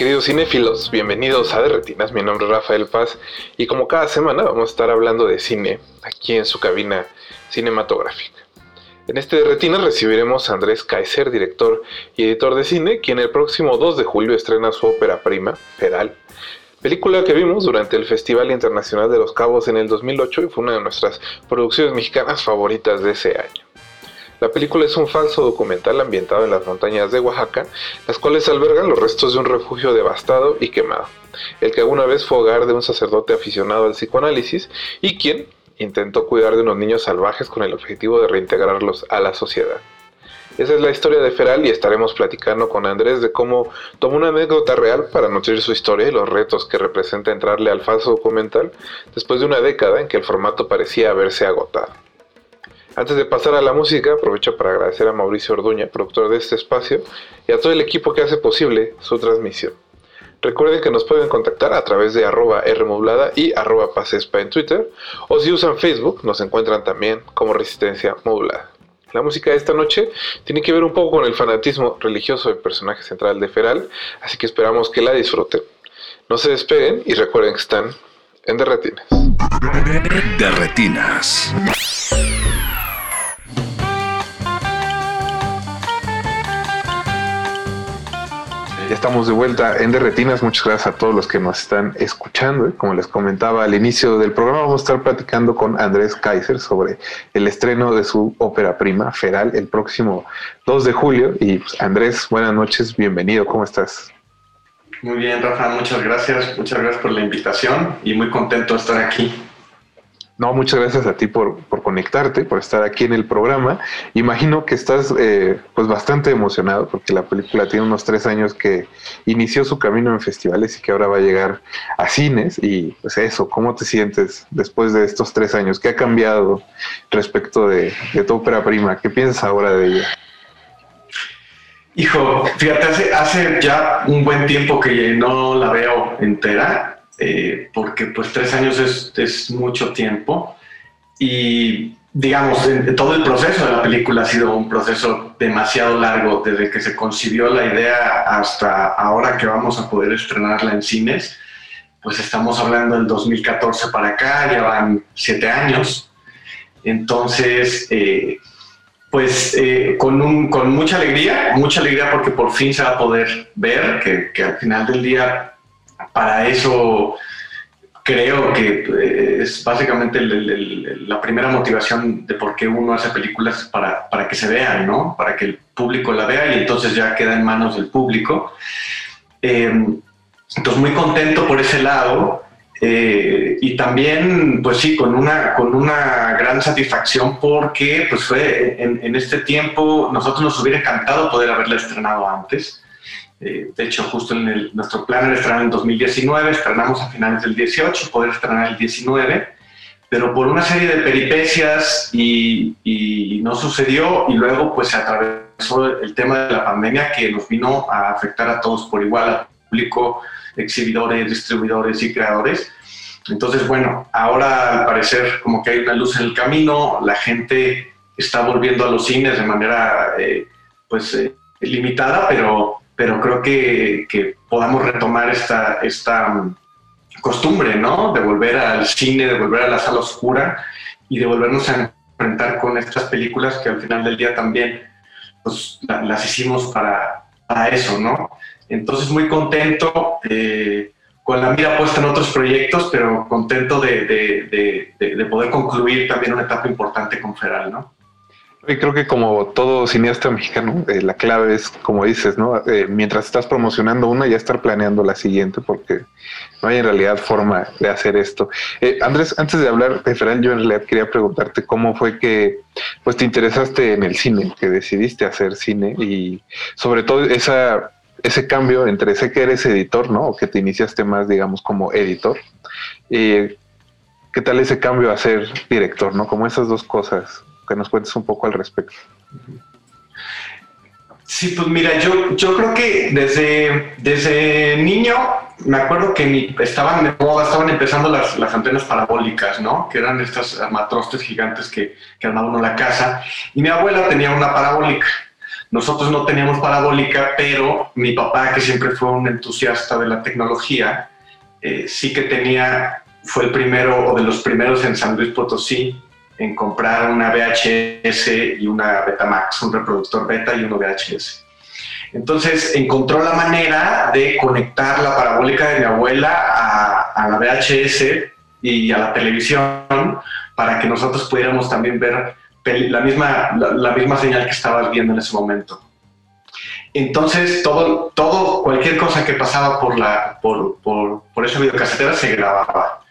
Queridos cinéfilos, bienvenidos a De Retinas. Mi nombre es Rafael Paz y como cada semana vamos a estar hablando de cine aquí en su cabina cinematográfica. En este De recibiremos a Andrés Kaiser, director y editor de cine, quien el próximo 2 de julio estrena su ópera prima, Feral, película que vimos durante el Festival Internacional de los Cabos en el 2008 y fue una de nuestras producciones mexicanas favoritas de ese año. La película es un falso documental ambientado en las montañas de Oaxaca, las cuales albergan los restos de un refugio devastado y quemado, el que alguna vez fue hogar de un sacerdote aficionado al psicoanálisis y quien intentó cuidar de unos niños salvajes con el objetivo de reintegrarlos a la sociedad. Esa es la historia de Feral y estaremos platicando con Andrés de cómo tomó una anécdota real para nutrir su historia y los retos que representa entrarle al falso documental después de una década en que el formato parecía haberse agotado. Antes de pasar a la música, aprovecho para agradecer a Mauricio Orduña, productor de este espacio, y a todo el equipo que hace posible su transmisión. Recuerden que nos pueden contactar a través de arroba Rmodulada y arroba Pasespa en Twitter, o si usan Facebook, nos encuentran también como Resistencia Modulada. La música de esta noche tiene que ver un poco con el fanatismo religioso del personaje central de Feral, así que esperamos que la disfruten. No se despeguen y recuerden que están en Derretinas. De Ya estamos de vuelta en Derretinas. Muchas gracias a todos los que nos están escuchando. Como les comentaba al inicio del programa, vamos a estar platicando con Andrés Kaiser sobre el estreno de su ópera prima, Feral, el próximo 2 de julio. Y pues, Andrés, buenas noches, bienvenido. ¿Cómo estás? Muy bien, Rafa, muchas gracias. Muchas gracias por la invitación y muy contento de estar aquí. No, muchas gracias a ti por, por conectarte, por estar aquí en el programa. Imagino que estás eh, pues bastante emocionado porque la película tiene unos tres años que inició su camino en festivales y que ahora va a llegar a cines. Y pues eso, ¿cómo te sientes después de estos tres años? ¿Qué ha cambiado respecto de, de tu ópera prima? ¿Qué piensas ahora de ella? Hijo, fíjate, hace, hace ya un buen tiempo que no la veo entera, eh, porque pues tres años es, es mucho tiempo. Y digamos, en- todo el proceso de la película ha sido un proceso demasiado largo, desde que se concibió la idea hasta ahora que vamos a poder estrenarla en cines. Pues estamos hablando del 2014 para acá, ya van siete años. Entonces, eh, pues eh, con, un- con mucha alegría, mucha alegría porque por fin se va a poder ver, que, que al final del día, para eso creo que eh, es básicamente la primera motivación de por qué uno hace películas para, para que se vean, ¿no? Para que el público la vea y entonces ya queda en manos del público. Eh, entonces muy contento por ese lado. Eh, y también, pues sí, con una, con una gran satisfacción porque pues fue en, en este tiempo, nosotros nos hubiera encantado poder haberla estrenado antes. Eh, de hecho, justo en nuestro plan era estrenar en 2019, estrenamos a finales del 18, poder estrenar el 19, pero por una serie de peripecias y, y no sucedió y luego pues se atravesó el tema de la pandemia que nos vino a afectar a todos por igual, al público, exhibidores, distribuidores y creadores. Entonces, bueno, ahora al parecer como que hay una luz en el camino, la gente está volviendo a los cines de manera eh, pues eh, limitada, pero, pero creo que, podamos retomar esta, esta mm, costumbre, ¿no? De volver al cine, de volver a la sala oscura y de volvernos a enfrentar con estas películas que al final del día también pues, la- las hicimos para, para eso, ¿no? Entonces muy contento, eh, con la mira puesta en otros proyectos, pero contento de poder concluir también una etapa importante con Feral, ¿no? Y creo que como todo cineasta mexicano, eh, la clave es, como dices, ¿no? Eh, mientras estás promocionando una, ya estar planeando la siguiente, porque no hay en realidad forma de hacer esto. Eh, Andrés, antes de hablar de Feral, yo en realidad quería preguntarte cómo fue que pues te interesaste en el cine, que decidiste hacer cine y sobre todo esa ese cambio entre sé que eres editor, ¿no? O que te iniciaste más, digamos, como editor. ¿Qué tal ese cambio a ser director, ¿no? Como esas dos cosas, que nos cuentes un poco al respecto. Sí, pues mira, yo, yo creo que desde, desde niño me acuerdo que estaban de moda, estaban empezando las, las, antenas parabólicas, ¿no? Que eran estas armatrostes gigantes que, que armaba uno la casa. Y mi abuela tenía una parabólica. Nosotros no teníamos parabólica, pero mi papá, que siempre fue un entusiasta de la tecnología, eh, sí que tenía, fue el primero o de los primeros en San Luis Potosí en comprar una VHS y una Betamax, un reproductor beta y uno VHS. Entonces encontró la manera de conectar la parabólica de mi abuela a, la VHS y a la televisión para que nosotros pudiéramos también ver la misma, la, misma señal que estabas viendo en ese momento. Entonces, todo, todo, cualquier cosa que pasaba por, la, por, por, por esa videocasetera se grababa.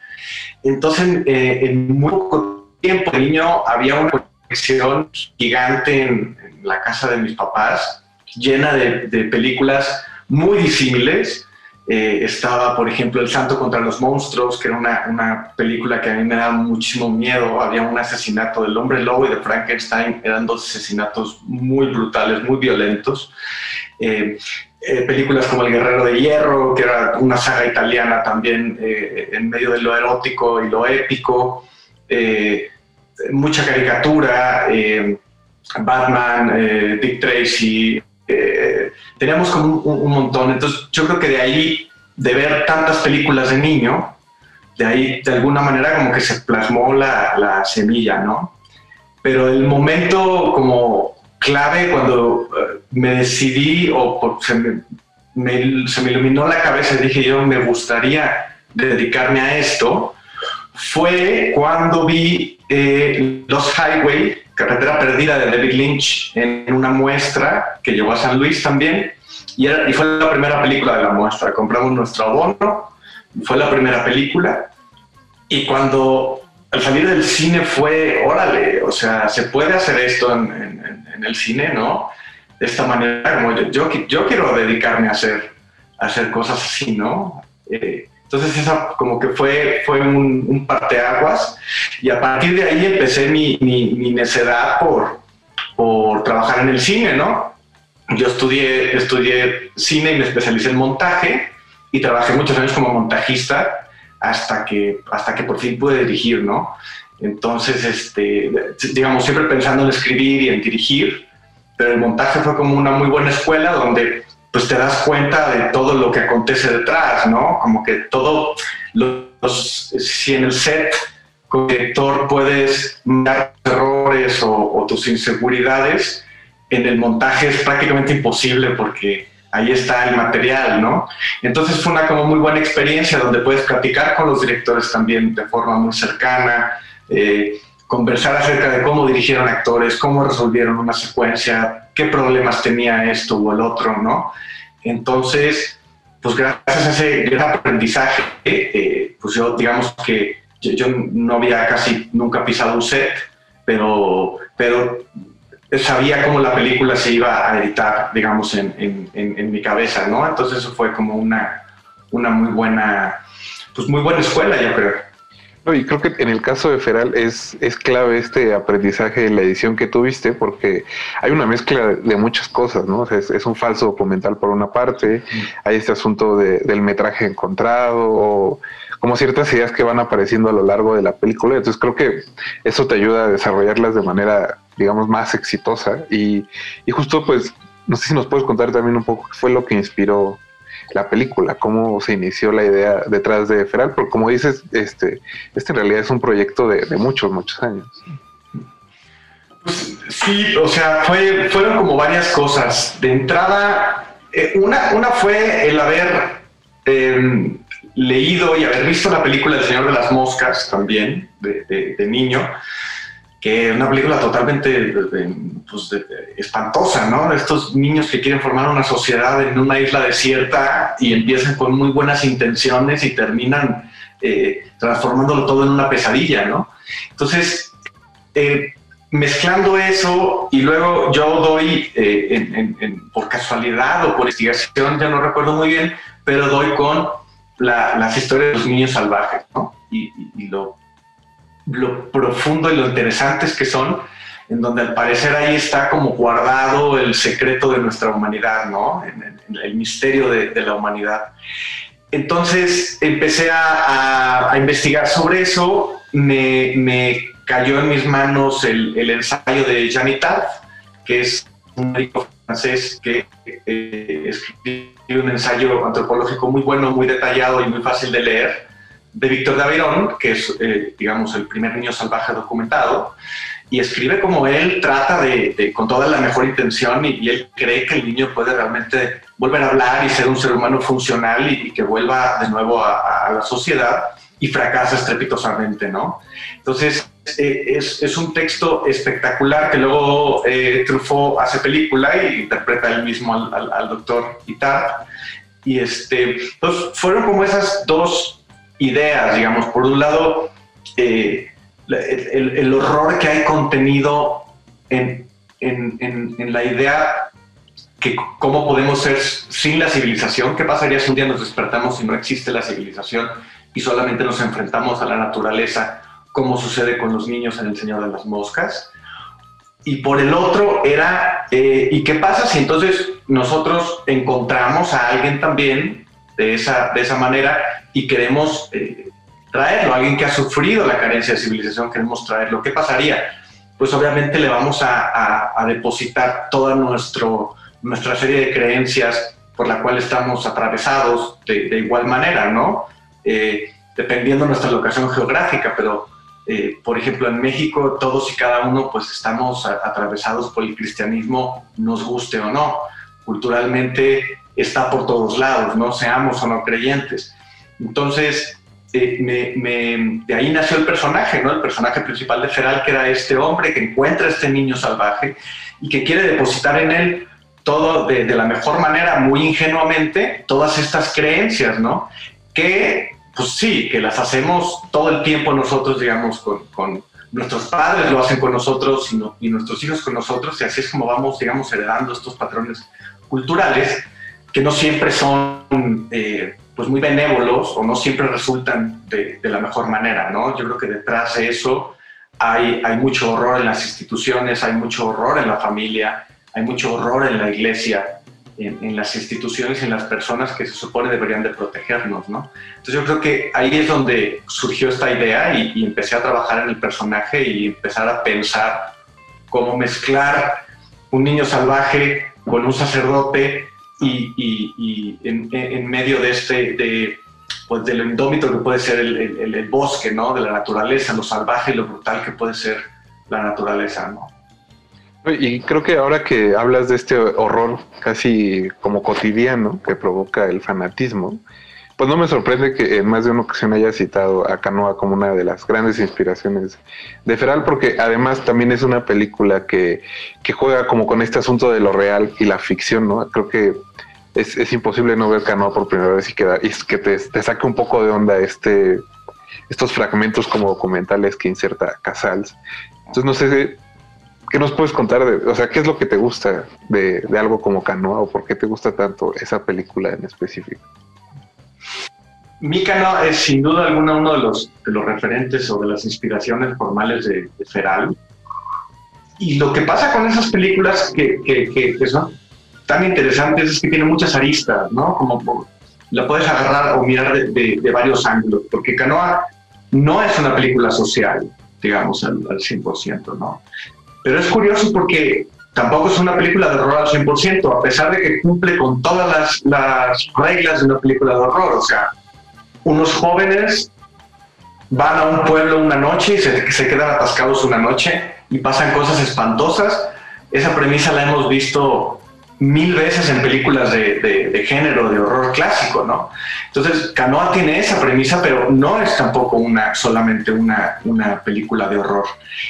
Entonces, eh, en muy poco tiempo de niño había una colección gigante en, la casa de mis papás, llena de, películas muy disímiles. Eh, estaba, por ejemplo, El Santo contra los Monstruos, que era una, una, película que a mí me daba muchísimo miedo. Había un asesinato del hombre lobo y de Frankenstein. Eran dos asesinatos muy brutales, muy violentos. Eh, eh, películas como El Guerrero de Hierro, que era una saga italiana también en medio de lo erótico y lo épico. Eh, mucha caricatura, eh, Batman, eh, Dick Tracy, teníamos como un, montón. Entonces yo creo que de ahí, de ver tantas películas de niño, de ahí de alguna manera como que se plasmó la, semilla, ¿no? Pero el momento como clave cuando me decidí o se me, se me iluminó la cabeza y dije yo me gustaría dedicarme a esto, fue cuando vi eh, Los Highway, Carretera Perdida de David Lynch, en una muestra que llegó a San Luis también. Y, y fue la primera película de la muestra. Compramos nuestro abono, fue la primera película. Y cuando al salir del cine fue, órale, o sea, se puede hacer esto en, el cine, ¿no? De esta manera, como yo, yo, quiero dedicarme a hacer, a hacer cosas así, ¿no? Eh, entonces esa como que fue, fue un, un parteaguas y a partir de ahí empecé mi, mi, necedad por, por trabajar en el cine, ¿no? Yo estudié, estudié cine y me especialicé en montaje y trabajé muchos años como montajista hasta que, hasta que por fin pude dirigir, ¿no? Entonces, este, digamos, siempre pensando en escribir y en dirigir, pero el montaje fue como una muy buena escuela donde pues te das cuenta de todo lo que acontece detrás, ¿no? Como que todo, los, si en el set como director puedes dar errores o, tus inseguridades, en el montaje es prácticamente imposible porque ahí está el material, ¿no? Entonces fue una como muy buena experiencia donde puedes platicar con los directores también de forma muy cercana, eh, conversar acerca de cómo dirigieron actores, cómo resolvieron una secuencia, qué problemas tenía esto o el otro, ¿no? Entonces, pues gracias a ese gran aprendizaje, eh, pues yo digamos que yo, no había casi nunca pisado un set, pero, pero sabía cómo la película se iba a editar, digamos, en, en, mi cabeza, ¿no? Entonces eso fue como una, una muy buena, pues muy buena escuela, yo creo y creo que en el caso de Feral es, es clave este aprendizaje de la edición que tuviste, porque hay una mezcla de muchas cosas, ¿no? es, un falso documental por una parte, hay este asunto del metraje encontrado, o como ciertas ideas que van apareciendo a lo largo de la película. Entonces creo que eso te ayuda a desarrollarlas de manera, digamos, más exitosa. Y, y justo, pues, no sé si nos puedes contar también un poco qué fue lo que inspiró la película, cómo se inició la idea detrás de Feral, porque como dices, este, este en realidad es un proyecto de, muchos, muchos años. Pues, sí, o sea, fue, fueron como varias cosas. De entrada, eh, una, una fue el haber em, leído y haber visto la película El Señor de las Moscas también, de, de niño que es una película totalmente pues, espantosa, ¿no? Estos niños que quieren formar una sociedad en una isla desierta y empiezan con muy buenas intenciones y terminan eh, transformándolo todo en una pesadilla, ¿no? Entonces, eh, mezclando eso y luego yo doy, eh, por casualidad o por investigación, ya no recuerdo muy bien, pero doy con las historias de los niños salvajes, ¿no? Y, lo, lo, profundo y lo interesantes que son, en donde al parecer ahí está como guardado el secreto de nuestra humanidad, ¿no? el misterio de, la humanidad. Entonces empecé a, investigar sobre eso, me, cayó en mis manos el, el ensayo de Janitat, que es un médico francés que eh, escribió un ensayo antropológico muy bueno, muy detallado y muy fácil de leer, de Víctor Davirón, que es, eh, digamos, el primer niño salvaje documentado, y escribe como él trata de, con toda la mejor intención, y, él cree que el niño puede realmente volver a hablar y ser un ser humano funcional y, que vuelva de nuevo a, la sociedad, y fracasa estrepitosamente, ¿no? Entonces, eh, es, es, un texto espectacular que luego eh, Truffaut hace película y interpreta él mismo al, doctor Itard. Y este, fueron como esas dos ideas, digamos. Por un lado, eh, el, horror que hay contenido en, en, en, la idea que cómo podemos ser sin la civilización, qué pasaría si un día nos despertamos y no existe la civilización y solamente nos enfrentamos a la naturaleza como sucede con los niños en El Señor de las Moscas. Y por el otro era, eh, ¿y qué pasa si entonces nosotros encontramos a alguien también de esa, de esa manera y queremos eh, traerlo, alguien que ha sufrido la carencia de civilización, queremos traerlo? ¿Qué pasaría? Pues obviamente le vamos a, a, depositar toda nuestro, nuestra serie de creencias por la cual estamos atravesados de, de igual manera, ¿no? Eh, dependiendo de nuestra locación geográfica, pero eh, por ejemplo, en México todos y cada uno pues estamos atravesados por el cristianismo, nos guste o no. Culturalmente está por todos lados, no seamos o no creyentes. Entonces, eh, de ahí nació el personaje, ¿no? El personaje principal de Feral, que era este hombre que encuentra a este niño salvaje y que quiere depositar en él todo de, la mejor manera, muy ingenuamente, todas estas creencias, ¿no? Que pues sí, que las hacemos todo el tiempo nosotros, digamos, con, nuestros padres lo hacen con nosotros y, nuestros hijos con nosotros, y así es como vamos, digamos, heredando estos patrones culturales que no siempre son eh, pues muy benévolos o no siempre resultan de, la mejor manera, ¿no? Yo creo que detrás de eso hay, hay mucho horror en las instituciones, hay mucho horror en la familia, hay mucho horror en la iglesia, en, las instituciones y en las personas que se supone deberían de protegernos, ¿no? Entonces yo creo que ahí es donde surgió esta idea y, empecé a trabajar en el personaje y empezar a pensar cómo mezclar un niño salvaje con un sacerdote y, y, en, medio de este, de, pues del indómito que puede ser el, el, bosque, ¿no? De la naturaleza, lo salvaje y lo brutal que puede ser la naturaleza, ¿no? Y creo que ahora que hablas de este horror casi como cotidiano que provoca el fanatismo, pues no me sorprende que en más de una ocasión haya citado a Canoa como una de las grandes inspiraciones de Feral, porque además también es una película que, que juega como con este asunto de lo real y la ficción, ¿no? Creo que es, es imposible no ver Canoa por primera vez y y que te, saque un poco de onda este estos fragmentos como documentales que inserta Casals. Entonces no sé ¿Qué nos puedes contar de, o sea, qué es lo que te gusta de, algo como Canoa o por qué te gusta tanto esa película en específico? Mi Canoa es sin duda alguna uno de los, de referentes o de las inspiraciones formales de, Feral. Y lo que pasa con esas películas que, son tan interesantes es que tienen muchas aristas, ¿no? Como la puedes agarrar o mirar de, de, varios ángulos, porque Canoa no es una película social, digamos, al, al 100%, ¿no? Pero es curioso porque tampoco es una película de horror al 100%, a pesar de que cumple con todas las, reglas de una película de horror. O sea, unos jóvenes van a un pueblo una noche y se, quedan atascados una noche y pasan cosas espantosas. Esa premisa la hemos visto mil veces en películas de, de, género, de horror clásico, ¿no? Entonces, Canoa tiene esa premisa, pero no es tampoco una, solamente una, una película de horror.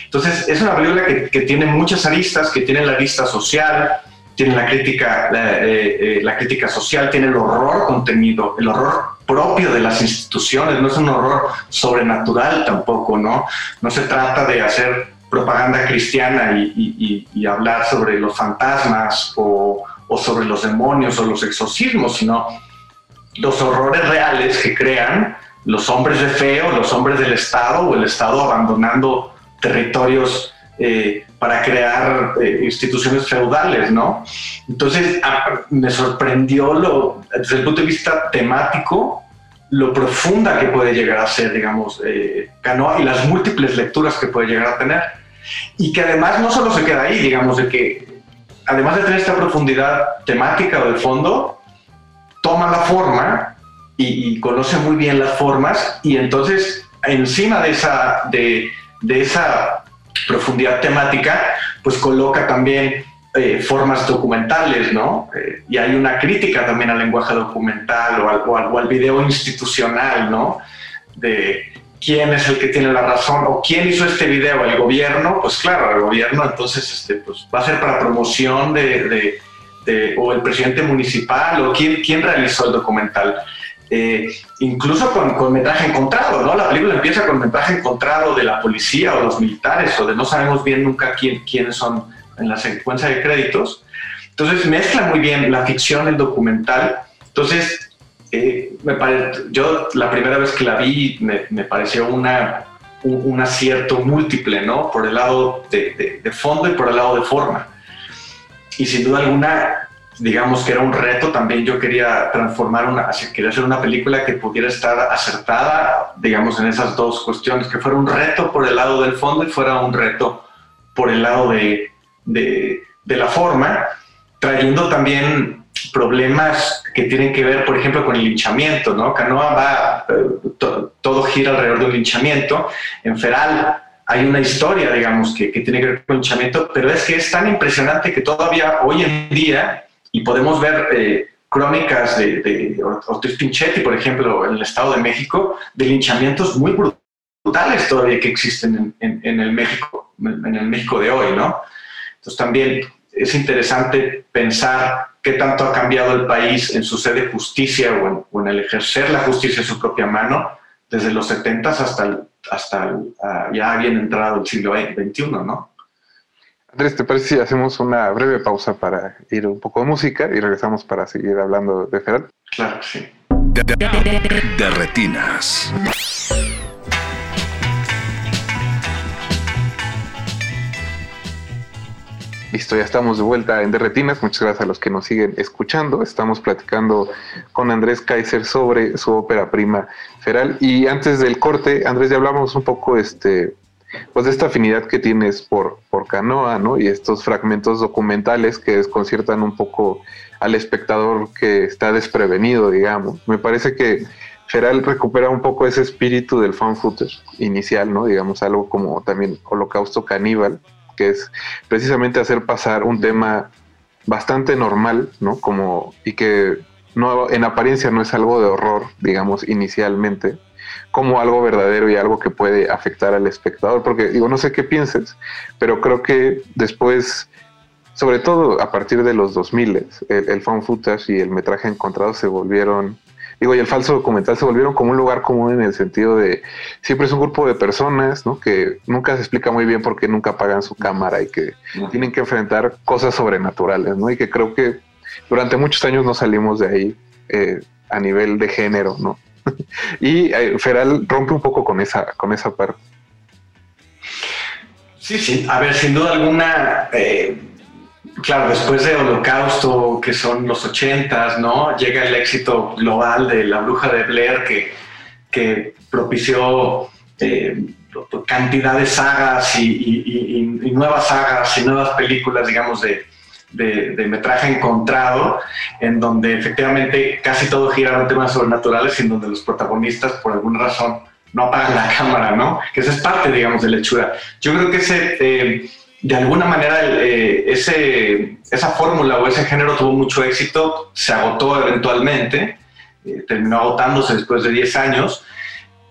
Entonces, es una película que, que, tiene muchas aristas, que tiene la arista social, tiene la crítica, eh, eh, la crítica social, tiene el horror contenido, el horror propio de las instituciones, no es un horror sobrenatural tampoco, ¿no? No se trata de hacer propaganda cristiana y, hablar sobre los fantasmas o, o, sobre los demonios o los exorcismos, sino los horrores reales que crean los hombres de fe o los hombres del Estado o el Estado abandonando territorios eh, para crear eh, instituciones feudales, ¿no? Entonces me sorprendió lo, desde el punto de vista temático lo profunda que puede llegar a ser, digamos, eh, Canoa y las múltiples lecturas que puede llegar a tener. Y que además no solo se queda ahí, digamos, de que además de tener esta profundidad temática o del fondo, toma la forma y, conoce muy bien las formas y entonces encima de esa, de, de esa profundidad temática, pues coloca también eh, formas documentales, ¿no? Eh, y hay una crítica también al lenguaje documental o al, o al, video institucional, ¿no? De quién es el que tiene la razón o quién hizo este video, el gobierno, pues claro, el gobierno entonces este, pues, va a ser para promoción de, de, o el presidente municipal o quién, quién realizó el documental. Eh, incluso con, con, metraje encontrado, ¿no? La película empieza con metraje encontrado de la policía o los militares, o de no sabemos bien nunca quién, quiénes son en la secuencia de créditos. Entonces mezcla muy bien la ficción, el documental. Entonces, eh, me yo la primera vez que la vi me, me pareció una, un, acierto múltiple, ¿no? Por el lado de, de fondo y por el lado de forma. Y sin duda alguna, digamos que era un reto también. Yo quería transformar una, quería hacer una película que pudiera estar acertada, digamos, en esas dos cuestiones, que fuera un reto por el lado del fondo y fuera un reto por el lado de, de, la forma, trayendo también problemas que tienen que ver, por ejemplo, con el linchamiento, ¿no? Canoa va, eh, todo gira alrededor de un linchamiento. En Feral hay una historia, digamos, que, que, tiene que ver con el linchamiento, pero es que es tan impresionante que todavía hoy en día y podemos ver eh, crónicas de, de, Ortiz Pinchetti, por ejemplo, en el Estado de México, de linchamientos muy brutales todavía que existen en, el México, en el México de hoy, ¿no? Entonces también es interesante pensar qué tanto ha cambiado el país en su sede de justicia o en, el ejercer la justicia en su propia mano desde los 70 hasta, hasta ah, ya bien entrado el siglo XXI, ¿no? Andrés, ¿te parece si hacemos una breve pausa para ir un poco de música y regresamos para seguir hablando de Feral? Claro, sí. De, retinas. Listo, ya estamos de vuelta en Derretinas. Muchas gracias a los que nos siguen escuchando. Estamos platicando con Andrés Kaiser sobre su ópera prima Feral. Y antes del corte, Andrés, ya hablamos un poco este, pues esta afinidad que tienes por, por Canoa, ¿no? Y estos fragmentos documentales que desconciertan un poco al espectador que está desprevenido, digamos. Me parece que Feral recupera un poco ese espíritu del fan inicial, ¿no? Digamos, algo como también Holocausto Caníbal, que es precisamente hacer pasar un tema bastante normal, ¿no? Como, y que no, en apariencia no es algo de horror, digamos, inicialmente, como algo verdadero y algo que puede afectar al espectador. Porque digo, no sé qué pienses, pero creo que después, sobre todo a partir de los 2000, el, el fan footage y el metraje encontrado se volvieron, digo, y el falso documental se volvieron como un lugar común en el sentido de siempre es un grupo de personas, ¿no? Que nunca se explica muy bien por qué nunca apagan su cámara y que tienen que enfrentar cosas sobrenaturales, ¿no? Y que creo que durante muchos años no salimos de ahí eh, a nivel de género, ¿no? y eh, Feral rompe un poco con esa, con esa parte. Sí, sí, a ver, sin duda alguna, eh, claro, después de Holocausto, que son los ochentas, ¿no? Llega el éxito global de La Bruja de Blair, que, que propició eh, cantidad de sagas y, nuevas sagas y nuevas películas, digamos, de, de, metraje encontrado, en donde efectivamente casi todo gira en temas sobrenaturales y en donde los protagonistas, por alguna razón, no apagan la cámara, ¿no? Que esa es parte, digamos, de la hechura. Yo creo que ese, eh, de alguna manera, eh, ese, esa fórmula o ese género tuvo mucho éxito, se agotó eventualmente, eh, terminó agotándose después de 10 años.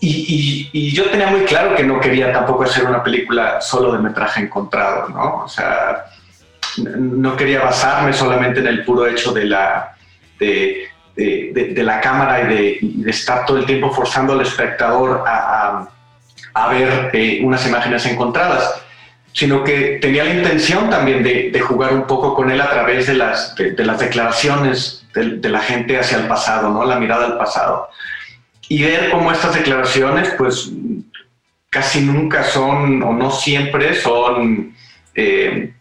Y, y, yo tenía muy claro que no quería tampoco hacer una película solo de metraje encontrado, ¿no? O sea, no quería basarme solamente en el puro hecho de la, de, la cámara y, de, estar todo el tiempo forzando al espectador a, a, ver eh, unas imágenes encontradas. sino que tenía la intención también de, jugar un poco con él a través de las, las declaraciones de, la gente hacia el pasado, ¿no? la mirada al pasado. Y ver cómo estas declaraciones, pues casi nunca son, o no siempre son, eh,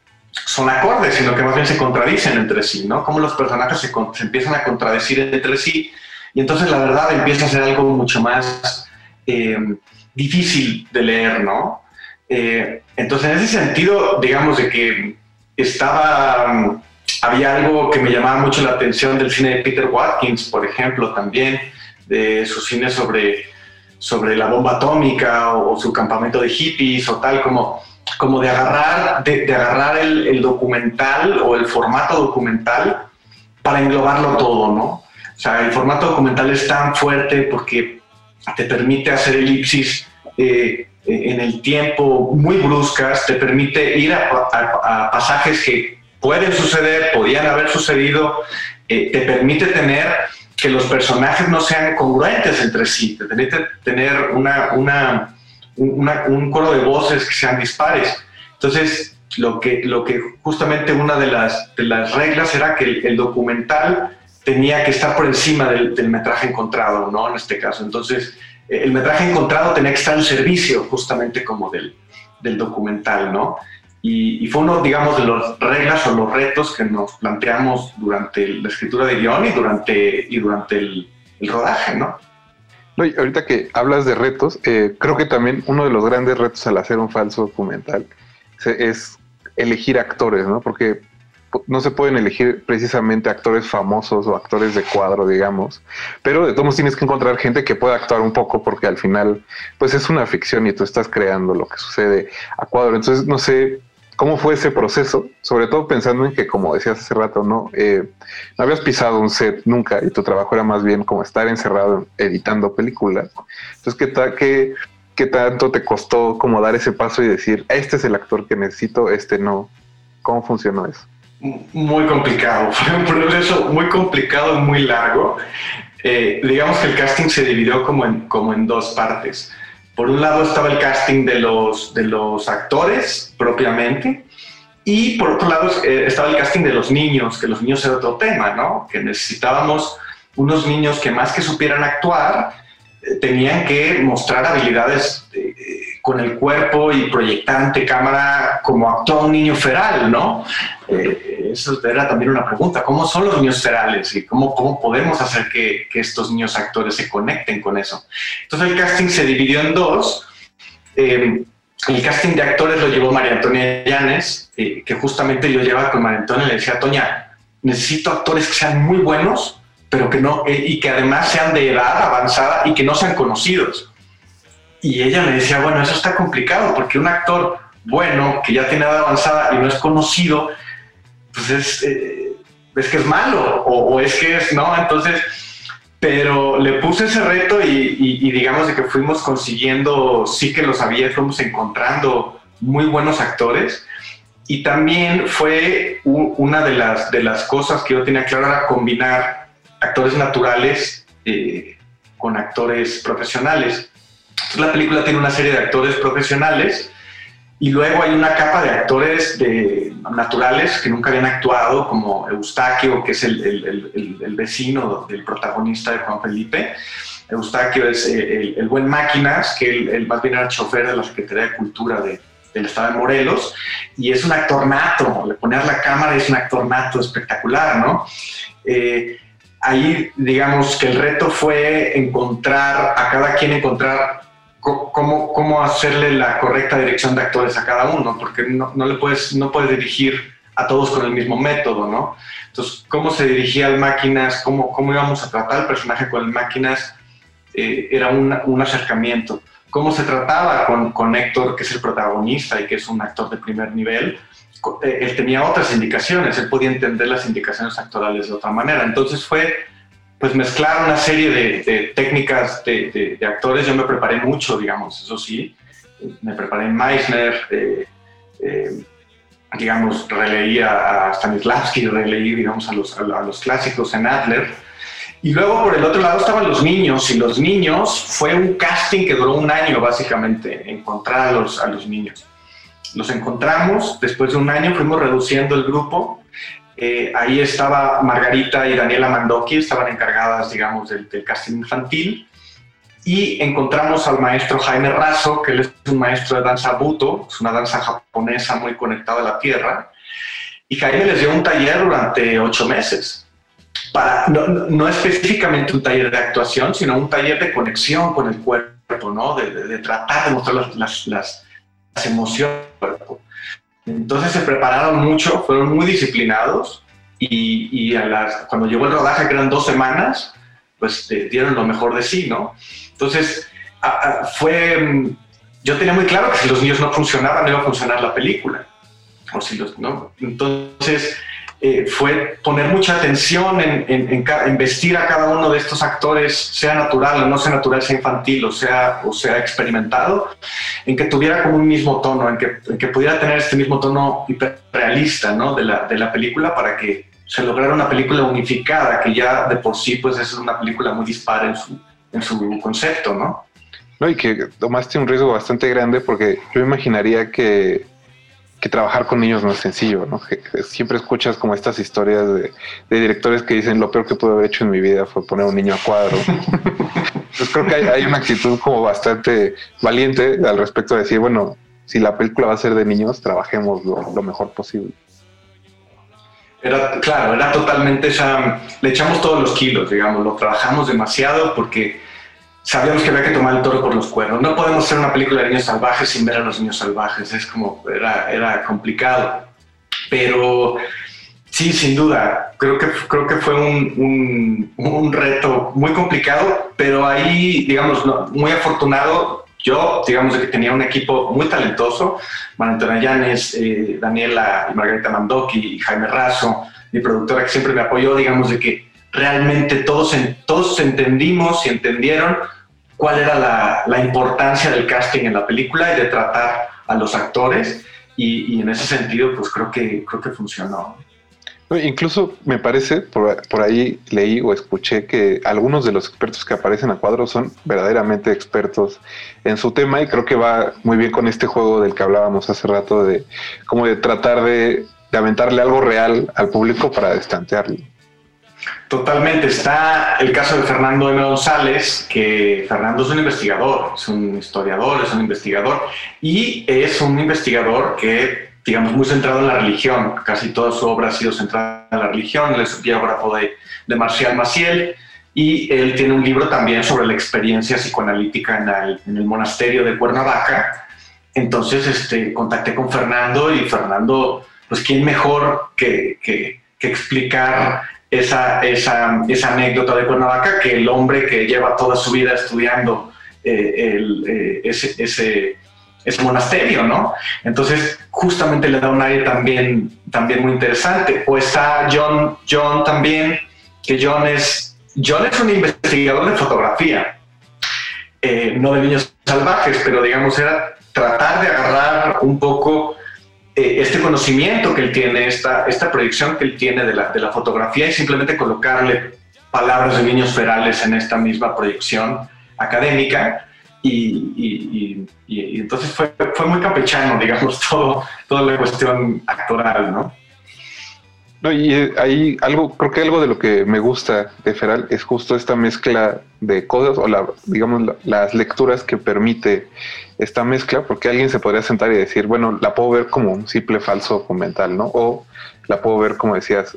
son acordes, sino que más bien se contradicen entre sí, ¿no? Cómo los personajes se, empiezan a contradecir entre sí, y entonces la verdad empieza a ser algo mucho más eh, difícil de leer, ¿no? Eh, entonces, en ese sentido, digamos de que estaba, había algo que me llamaba mucho la atención del cine de Peter Watkins, por ejemplo, también, de su cine sobre, sobre la bomba atómica o, su campamento de hippies o tal, como, como de agarrar, de, agarrar el, el, documental o el formato documental para englobarlo todo, ¿no? O sea, el formato documental es tan fuerte porque te permite hacer elipsis eh, en el tiempo muy bruscas, te permite ir a, pasajes que pueden suceder, podían haber sucedido, eh, te permite tener que los personajes no sean congruentes entre sí, te permite tener una, una, un coro de voces que sean dispares. Entonces, lo que, lo que justamente una de las, de las reglas era que el, documental tenía que estar por encima del, del metraje encontrado, ¿no? En este caso. Entonces, el metraje encontrado tenía que estar en servicio justamente como del, del documental, ¿no? Y, fue uno, digamos, de las reglas o los retos que nos planteamos durante la escritura de guion y durante, y durante el, rodaje, ¿no? No, y ahorita que hablas de retos, eh, creo que también uno de los grandes retos al hacer un falso documental es elegir actores, ¿no? Porque no se pueden elegir precisamente actores famosos o actores de cuadro, digamos, pero de todos tienes que encontrar gente que pueda actuar un poco porque al final, pues es una ficción y tú estás creando lo que sucede a cuadro. Entonces, no sé cómo fue ese proceso, sobre todo pensando en que, como decías hace rato, no, eh, no habías pisado un set nunca y tu trabajo era más bien como estar encerrado editando películas. Entonces, ¿qué, qué, qué tanto te costó como dar ese paso y decir, este es el actor que necesito, este no? ¿Cómo funcionó eso? muy complicado, fue un proceso muy complicado y muy largo. Eh, digamos que el casting se dividió como en, como en dos partes. Por un lado estaba el casting de los, de los actores propiamente y por otro lado eh, estaba el casting de los niños, que los niños era otro tema, ¿no? Que necesitábamos unos niños que más que supieran actuar, eh, tenían que mostrar habilidades con el cuerpo y proyectar ante cámara como actúa un niño feral, ¿no? Eh, eso era también una pregunta, ¿cómo son los niños ferales y cómo, cómo podemos hacer que, que, estos niños actores se conecten con eso? Entonces el casting se dividió en dos. Eh, el casting de actores lo llevó María Antonia Llanes, eh, que justamente yo llevaba con María Antonia y le decía, Toña, necesito actores que sean muy buenos, pero que no, y que además sean de edad avanzada y que no sean conocidos y ella me decía, bueno, eso está complicado porque un actor bueno, que ya tiene edad avanzada y no es conocido, pues es, eh, que es malo o, es que es, ¿no? Entonces, pero le puse ese reto y, digamos de que fuimos consiguiendo, sí que lo sabía, fuimos encontrando muy buenos actores. Y también fue una de las, de las cosas que yo tenía claro era combinar actores naturales eh, con actores profesionales la película tiene una serie de actores profesionales y luego hay una capa de actores de, naturales que nunca habían actuado, como Eustaquio, que es el, vecino del protagonista de Juan Felipe. Eustaquio es eh, el, buen Máquinas, que él, más bien era chofer de la Secretaría de Cultura del Estado de Morelos, y es un actor nato, le pones la cámara y es un actor nato espectacular, ¿no? Eh, ahí digamos que el reto fue encontrar, a cada quien encontrar cómo, cómo hacerle la correcta dirección de actores a cada uno, porque no, no, le puedes, no puedes dirigir a todos con el mismo método, ¿no? Entonces, cómo se dirigía al máquinas, cómo, cómo íbamos a tratar el personaje con el máquinas, eh, era un, un, acercamiento. Cómo se trataba con, con Héctor, que es el protagonista y que es un actor de primer nivel, eh, él tenía otras indicaciones, él podía entender las indicaciones actorales de otra manera. Entonces fue pues mezclar una serie de, técnicas de, actores. Yo me preparé mucho, digamos, eso sí. Me preparé en Meissner, eh, eh, digamos, releí a, Stanislavski, releí, digamos, a los, clásicos en Adler. Y luego por el otro lado estaban los niños, y los niños fue un casting que duró un año, básicamente, encontrar a los niños. los encontramos, después de un año fuimos reduciendo el grupo. Eh, ahí estaba Margarita y Daniela Mandoki, estaban encargadas, digamos, del, casting infantil. Y encontramos al maestro Jaime Razo, que él es un maestro de danza buto, es una danza japonesa muy conectada a la tierra. Y Jaime les dio un taller durante ocho meses. Para, no, no específicamente un taller de actuación, sino un taller de conexión con el cuerpo, ¿no? de, de, tratar de mostrar las, las emociones cuerpo. Entonces se prepararon mucho, fueron muy disciplinados y, cuando llegó el rodaje, que eran dos semanas, pues eh, dieron lo mejor de sí, ¿no? Entonces fue, yo tenía muy claro que si los niños no funcionaban, no iba a funcionar la película. ¿no? Entonces eh, fue poner mucha atención en, en, vestir a cada uno de estos actores, sea natural o no sea natural, sea infantil o sea, o sea experimentado, en que tuviera como un mismo tono, en que, que pudiera tener este mismo tono hiperrealista ¿no? de, la, de la película para que se lograra una película unificada, que ya de por sí pues es una película muy dispara en su, en su concepto, ¿no? No, y que tomaste un riesgo bastante grande porque yo imaginaría que que trabajar con niños no es sencillo, ¿no? Siempre escuchas como estas historias de, directores que dicen lo peor que pude haber hecho en mi vida fue poner un niño a cuadro. Entonces creo que hay, una actitud como bastante valiente al respecto de decir, bueno, si la película va a ser de niños, trabajemos lo, lo mejor posible. Era, claro, era totalmente esa, le echamos todos los kilos, digamos, lo trabajamos demasiado porque sabíamos que había que tomar el toro por los cuernos. No podemos hacer una película de niños salvajes sin ver a los niños salvajes. Es como, era, era complicado. Pero sí, sin duda, creo que, creo que fue un, un, un reto muy complicado, pero ahí, digamos, muy afortunado. Yo, digamos, que tenía un equipo muy talentoso, Manuel Llanes, eh, Daniela y Margarita Mandoki y Jaime Razo, mi productora que siempre me apoyó, digamos, de que realmente todos, todos entendimos y entendieron cuál era la, importancia del casting en la película y de tratar a los actores y, en ese sentido pues creo que, creo que funcionó. Incluso me parece, por, por, ahí leí o escuché que algunos de los expertos que aparecen a cuadro son verdaderamente expertos en su tema y creo que va muy bien con este juego del que hablábamos hace rato de como de tratar de, de aventarle algo real al público para destantearlo. Totalmente. Está el caso de Fernando M. González, que Fernando es un investigador, es un historiador, es un investigador y es un investigador que, digamos, muy centrado en la religión. Casi toda su obra ha sido centrada en la religión. Él es biógrafo de, de Marcial Maciel y él tiene un libro también sobre la experiencia psicoanalítica en el, monasterio de Cuernavaca. Entonces, este, contacté con Fernando y Fernando, pues, ¿quién mejor que, que explicar esa, esa, anécdota de Cuernavaca, que el hombre que lleva toda su vida estudiando eh, eh, ese, ese, monasterio, ¿no? Entonces, justamente le da un aire también, también muy interesante. O está John, John también, que John es, John es un investigador de fotografía, eh, no de niños salvajes, pero digamos era tratar de agarrar un poco eh, este conocimiento que él tiene, esta, esta proyección que él tiene de la, de la fotografía y simplemente colocarle palabras de niños ferales en esta misma proyección académica. Y, y, entonces fue, fue, muy campechano, digamos, todo, toda la cuestión actoral, ¿no? No, y eh, hay algo, creo que algo de lo que me gusta de Feral es justo esta mezcla de cosas o la, digamos las lecturas que permite esta mezcla, porque alguien se podría sentar y decir, bueno, la puedo ver como un simple falso documental, ¿no? O la puedo ver, como decías,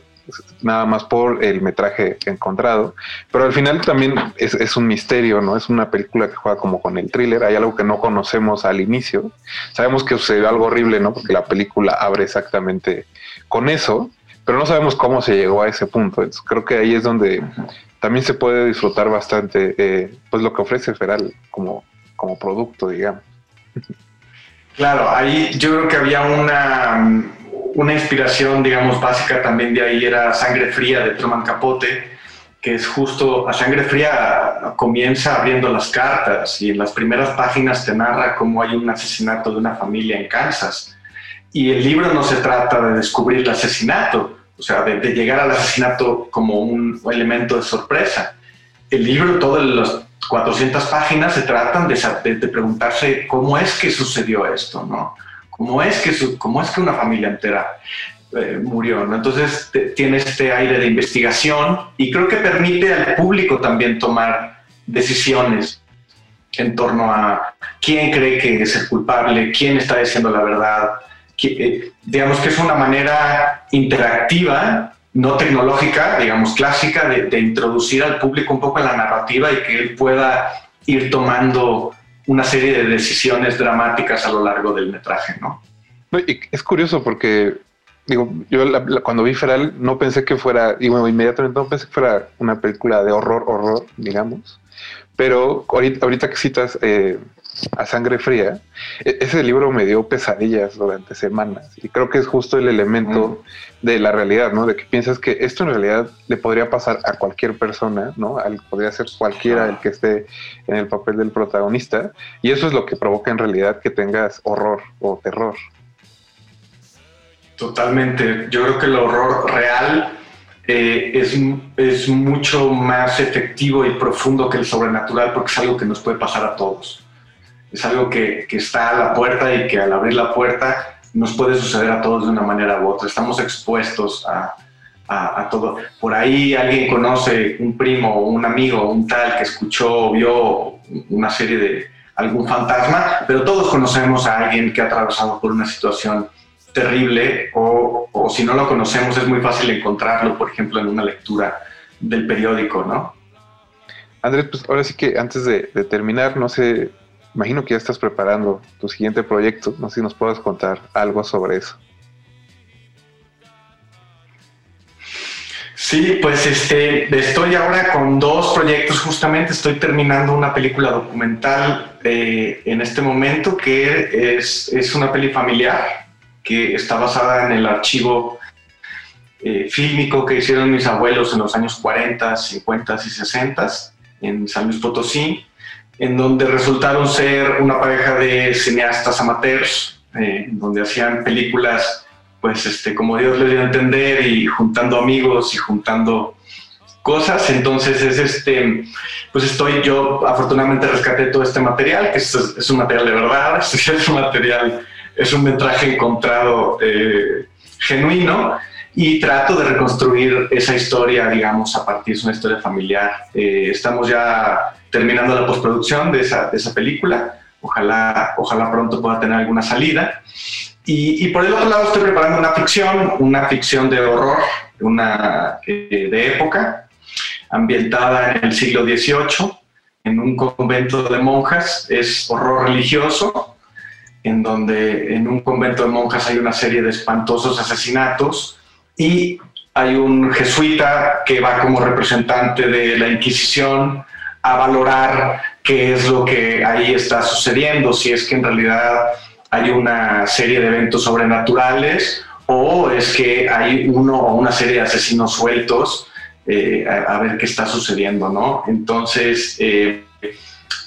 nada más por el metraje encontrado, pero al final también es, un misterio, ¿no? Es una película que juega como con el thriller, hay algo que no conocemos al inicio, sabemos que sucedió algo horrible, ¿no? Porque la película abre exactamente con eso, pero no sabemos cómo se llegó a ese punto, creo que ahí es donde también se puede disfrutar bastante, eh, pues lo que ofrece Feral como, como producto, digamos. Claro, ahí yo creo que había una, una inspiración, digamos, básica también de ahí, era Sangre Fría de Truman Capote, que es justo, a Sangre Fría comienza abriendo las cartas y en las primeras páginas te narra cómo hay un asesinato de una familia en Kansas. Y el libro no se trata de descubrir el asesinato, o sea, de, llegar al asesinato como un elemento de sorpresa. El libro, todos los 400 páginas se tratan de, de, preguntarse cómo es que sucedió esto, ¿no? cómo es que, su, cómo es que una familia entera eh, murió. ¿no? Entonces tiene este aire de investigación y creo que permite al público también tomar decisiones en torno a quién cree que es el culpable, quién está diciendo la verdad. Eh, digamos que es una manera interactiva, no tecnológica, digamos clásica, de, introducir al público un poco en la narrativa y que él pueda ir tomando una serie de decisiones dramáticas a lo largo del metraje, ¿no? Es curioso porque digo, yo cuando vi Feral no pensé que fuera, y bueno, inmediatamente no pensé que fuera una película de horror, horror, digamos. Pero ahorita, que citas eh, a Sangre Fría, e, ese libro me dio pesadillas durante semanas. Y creo que es justo el elemento de la realidad, ¿no? De que piensas que esto en realidad le podría pasar a cualquier persona, ¿no? Al, podría ser cualquiera el que esté en el papel del protagonista. Y eso es lo que provoca en realidad que tengas horror o terror. Totalmente. Yo creo que el horror real eh, es, es, mucho más efectivo y profundo que el sobrenatural porque es algo que nos puede pasar a todos. Es algo que, que está a la puerta y que al abrir la puerta nos puede suceder a todos de una manera u otra. Estamos expuestos a, a, todo. Por ahí alguien conoce un primo, un amigo, un tal que escuchó o vio una serie de algún fantasma, pero todos conocemos a alguien que ha atravesado por una situación terrible o, o, si no lo conocemos es muy fácil encontrarlo, por ejemplo, en una lectura del periódico, ¿no? Andrés, pues ahora sí que antes de, terminar, no sé, imagino que ya estás preparando tu siguiente proyecto, no sé si nos puedas contar algo sobre eso. Sí, pues este, estoy ahora con dos proyectos, justamente estoy terminando una película documental eh, en este momento que es, es una peli familiar, que está basada en el archivo eh, fílmico que hicieron mis abuelos en los años 40, 50 y 60 en San Luis Potosí, en donde resultaron ser una pareja de cineastas amateurs, eh, donde hacían películas, pues, este, como Dios les dio a entender, y juntando amigos y juntando cosas. Entonces, es este, pues estoy yo, afortunadamente rescaté todo este material, que es, es un material de verdad, es un material es un metraje encontrado eh, genuino y trato de reconstruir esa historia, digamos, a partir de una historia familiar. Eh, estamos ya terminando la postproducción de esa, de esa, película. Ojalá, ojalá pronto pueda tener alguna salida. Y, y, por el otro lado estoy preparando una ficción, una ficción de horror, una eh, de época, ambientada en el siglo XVIII, en un convento de monjas. Es horror religioso, en donde en un convento de monjas hay una serie de espantosos asesinatos y hay un jesuita que va como representante de la Inquisición a valorar qué es lo que ahí está sucediendo, si es que en realidad hay una serie de eventos sobrenaturales o es que hay uno o una serie de asesinos sueltos eh, a, ver qué está sucediendo, ¿no? Entonces, eh,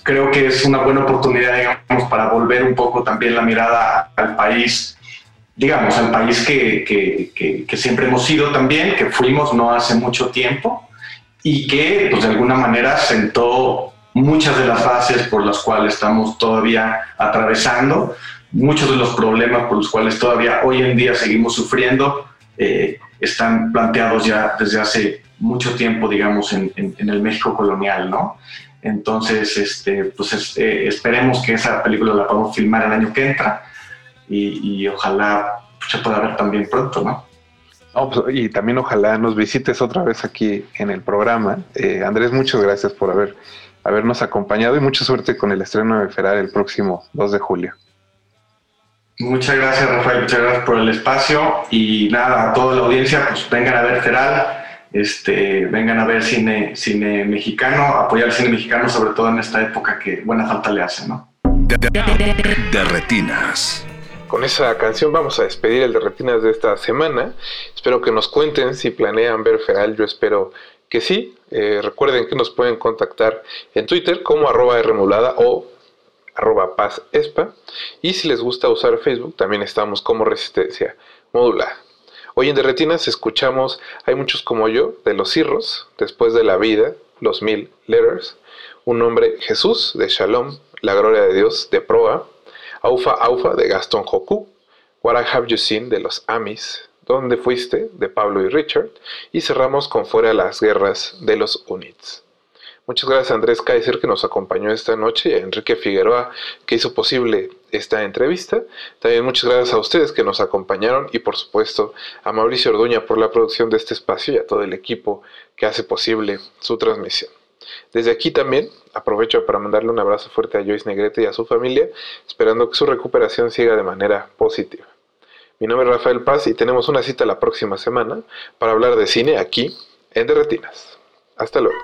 creo que es una buena oportunidad, digamos, para volver un poco también la mirada al país, digamos, al país que, que, que, siempre hemos sido también, que fuimos no hace mucho tiempo y que, pues, de alguna manera sentó muchas de las bases por las cuales estamos todavía atravesando, muchos de los problemas por los cuales todavía hoy en día seguimos sufriendo, eh, están planteados ya desde hace mucho tiempo, digamos, en, el México colonial, ¿no? Entonces, este, pues eh, esperemos que esa película la podamos filmar el año que entra y, ojalá se pueda ver también pronto, ¿no? Pues, y también ojalá nos visites otra vez aquí en el programa. Eh, Andrés, muchas gracias por haber, habernos acompañado y mucha suerte con el estreno de Feral el próximo 2 de julio. Muchas gracias, Rafael. Muchas gracias por el espacio. Y nada, a toda la audiencia, pues vengan a ver Feral este, vengan a ver cine, cine mexicano, apoyar el cine mexicano, sobre todo en esta época que buena falta le hace, ¿no? De, retinas. Con esa canción vamos a despedir el de retinas de esta semana. Espero que nos cuenten si planean ver Feral. Yo espero que sí. Eh, recuerden que nos pueden contactar en Twitter como arroba o arroba pazespa. Y si les gusta usar Facebook, también estamos como resistencia modulada. Hoy en Derretinas escuchamos Hay muchos como yo, de los Cirros, Después de la vida, Los Mil Letters, Un nombre Jesús, de Shalom, La Gloria de Dios, de Proa, Aufa Aufa, de Gastón Joku, What I Have You Seen de los Amis, ¿Dónde fuiste? de Pablo y Richard, y cerramos con Fuera las guerras de los Units. Muchas gracias a Andrés Kaiser que nos acompañó esta noche y a Enrique Figueroa que hizo posible esta entrevista. También muchas gracias a ustedes que nos acompañaron y por supuesto a Mauricio Orduña por la producción de este espacio y a todo el equipo que hace posible su transmisión. Desde aquí también aprovecho para mandarle un abrazo fuerte a Joyce Negrete y a su familia, esperando que su recuperación siga de manera positiva. Mi nombre es Rafael Paz y tenemos una cita la próxima semana para hablar de cine aquí en Derretinas. Hasta luego.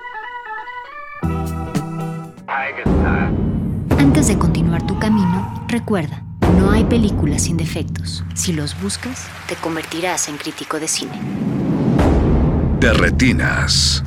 Antes de continuar tu camino, recuerda, no hay películas sin defectos. Si los buscas, te convertirás en crítico de cine. De retinas.